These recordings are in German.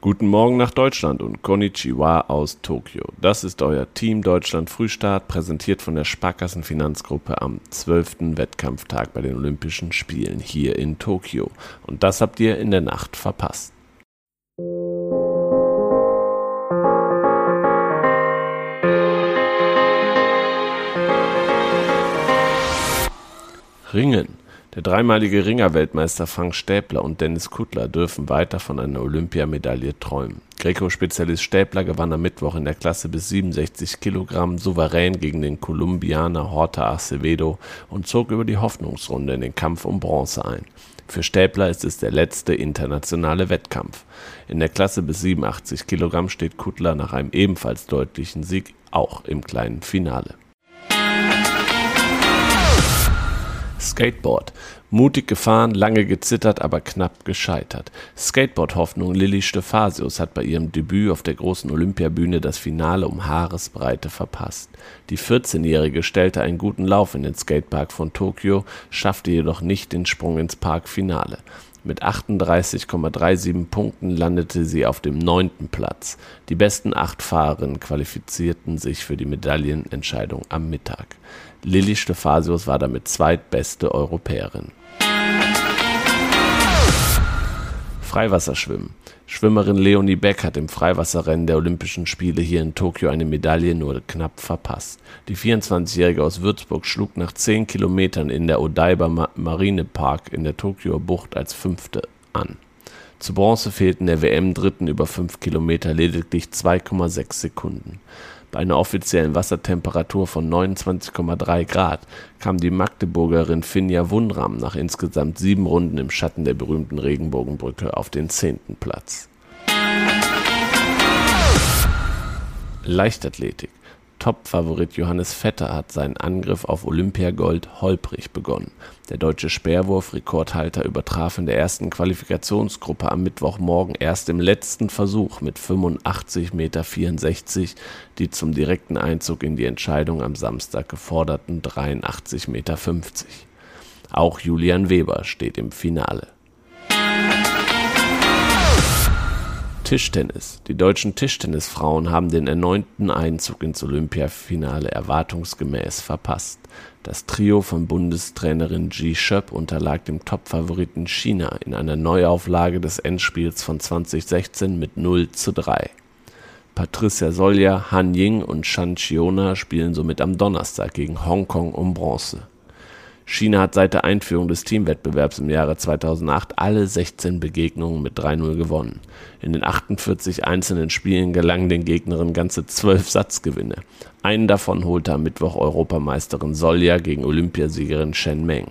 Guten Morgen nach Deutschland und Konnichiwa aus Tokio. Das ist euer Team Deutschland Frühstart, präsentiert von der Sparkassen Finanzgruppe am 12. Wettkampftag bei den Olympischen Spielen hier in Tokio. Und das habt ihr in der Nacht verpasst. Ringen. Der dreimalige Ringerweltmeister Frank Stäbler und Dennis Kuttler dürfen weiter von einer Olympiamedaille träumen. Greco-Spezialist Stäbler gewann am Mittwoch in der Klasse bis 67 Kilogramm souverän gegen den Kolumbianer Horta Acevedo und zog über die Hoffnungsrunde in den Kampf um Bronze ein. Für Stäbler ist es der letzte internationale Wettkampf. In der Klasse bis 87 Kilogramm steht Kuttler nach einem ebenfalls deutlichen Sieg auch im kleinen Finale. Skateboard. Mutig gefahren, lange gezittert, aber knapp gescheitert. Skateboard-Hoffnung Lilly Stephasius hat bei ihrem Debüt auf der großen Olympiabühne das Finale um Haaresbreite verpasst. Die 14-Jährige stellte einen guten Lauf in den Skatepark von Tokio, schaffte jedoch nicht den Sprung ins Parkfinale. Mit 38,37 Punkten landete sie auf dem neunten Platz. Die besten acht Fahrerinnen qualifizierten sich für die Medaillenentscheidung am Mittag. Lilly Stephasius war damit zweitbeste Europäerin. Freiwasserschwimmen. Schwimmerin Leonie Beck hat im Freiwasserrennen der Olympischen Spiele hier in Tokio eine Medaille nur knapp verpasst. Die 24-Jährige aus Würzburg schlug nach 10 Kilometern in der Odaiba Marine Park in der Tokioer Bucht als Fünfte an. Zu Bronze fehlten der WM-Dritten über 5 Kilometer lediglich 2,6 Sekunden. Bei einer offiziellen Wassertemperatur von 29,3 Grad kam die Magdeburgerin Finja Wundram nach insgesamt sieben Runden im Schatten der berühmten Regenbogenbrücke auf den zehnten Platz. Leichtathletik Top-Favorit Johannes Vetter hat seinen Angriff auf Olympiagold holprig begonnen. Der deutsche Speerwurf-Rekordhalter übertraf in der ersten Qualifikationsgruppe am Mittwochmorgen erst im letzten Versuch mit 85,64 Meter die zum direkten Einzug in die Entscheidung am Samstag geforderten 83,50 Meter. Auch Julian Weber steht im Finale. Tischtennis. Die deutschen Tischtennisfrauen haben den erneuten Einzug ins Olympiafinale erwartungsgemäß verpasst. Das Trio von Bundestrainerin Ji Schöpp unterlag dem Topfavoriten China in einer Neuauflage des Endspiels von 2016 mit 0 zu 3. Patricia Solja, Han Ying und Shan Chiona spielen somit am Donnerstag gegen Hongkong um Bronze. China hat seit der Einführung des Teamwettbewerbs im Jahre 2008 alle 16 Begegnungen mit 3-0 gewonnen. In den 48 einzelnen Spielen gelangen den Gegnerinnen ganze 12 Satzgewinne. Einen davon holte am Mittwoch Europameisterin Solja gegen Olympiasiegerin Shen Meng.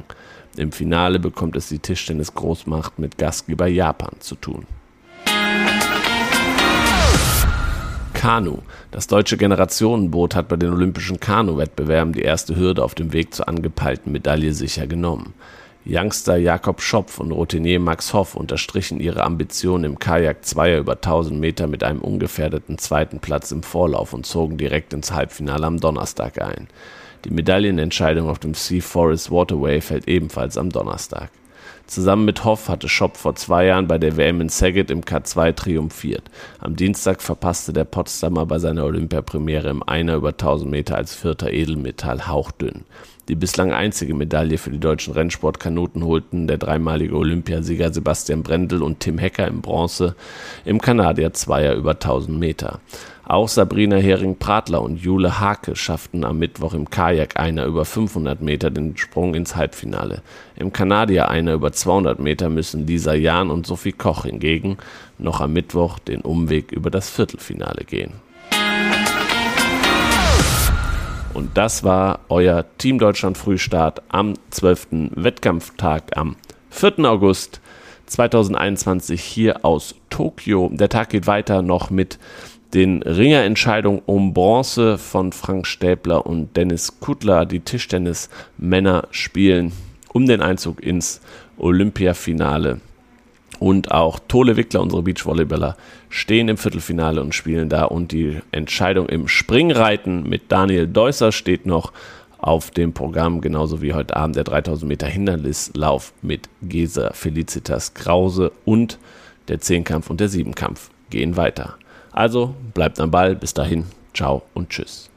Im Finale bekommt es die Tischtennis-Großmacht mit Gastgeber Japan zu tun. Kanu. Das deutsche Generationenboot hat bei den Olympischen Kanu-Wettbewerben die erste Hürde auf dem Weg zur angepeilten Medaille sicher genommen. Youngster Jakob Schopf und Routinier Max Hoff unterstrichen ihre Ambitionen im Kajak Zweier über 1000 Meter mit einem ungefährdeten zweiten Platz im Vorlauf und zogen direkt ins Halbfinale am Donnerstag ein. Die Medaillenentscheidung auf dem Sea Forest Waterway fällt ebenfalls am Donnerstag. Zusammen mit Hoff hatte Schopp vor zwei Jahren bei der WM in Saget im K2 triumphiert. Am Dienstag verpasste der Potsdamer bei seiner Olympiapremiere im Einer über 1000 Meter als vierter Edelmetall hauchdünn. Die bislang einzige Medaille für die deutschen Rennsportkanuten holten der dreimalige Olympiasieger Sebastian Brendel und Tim Hecker im Bronze im Kanadier Zweier über 1000 Meter. Auch Sabrina Hering-Pratler und Jule Hake schafften am Mittwoch im Kajak einer über 500 Meter den Sprung ins Halbfinale. Im Kanadier einer über 200 Meter müssen Lisa Jahn und Sophie Koch hingegen noch am Mittwoch den Umweg über das Viertelfinale gehen. Und das war euer Team Deutschland Frühstart am 12. Wettkampftag am 4. August 2021 hier aus Tokio. Der Tag geht weiter noch mit den Ringerentscheidungen um Bronze von Frank Stäbler und Dennis Kuttler. Die Tischtennis-Männer spielen um den Einzug ins Olympiafinale und auch Tole Wickler, unsere Beachvolleyballer, stehen im Viertelfinale und spielen da. Und die Entscheidung im Springreiten mit Daniel Deusser steht noch auf dem Programm, genauso wie heute Abend der 3000 Meter Hindernislauf mit Gesa Felicitas Krause und der Zehnkampf und der Siebenkampf gehen weiter. Also bleibt am Ball, bis dahin, ciao und tschüss.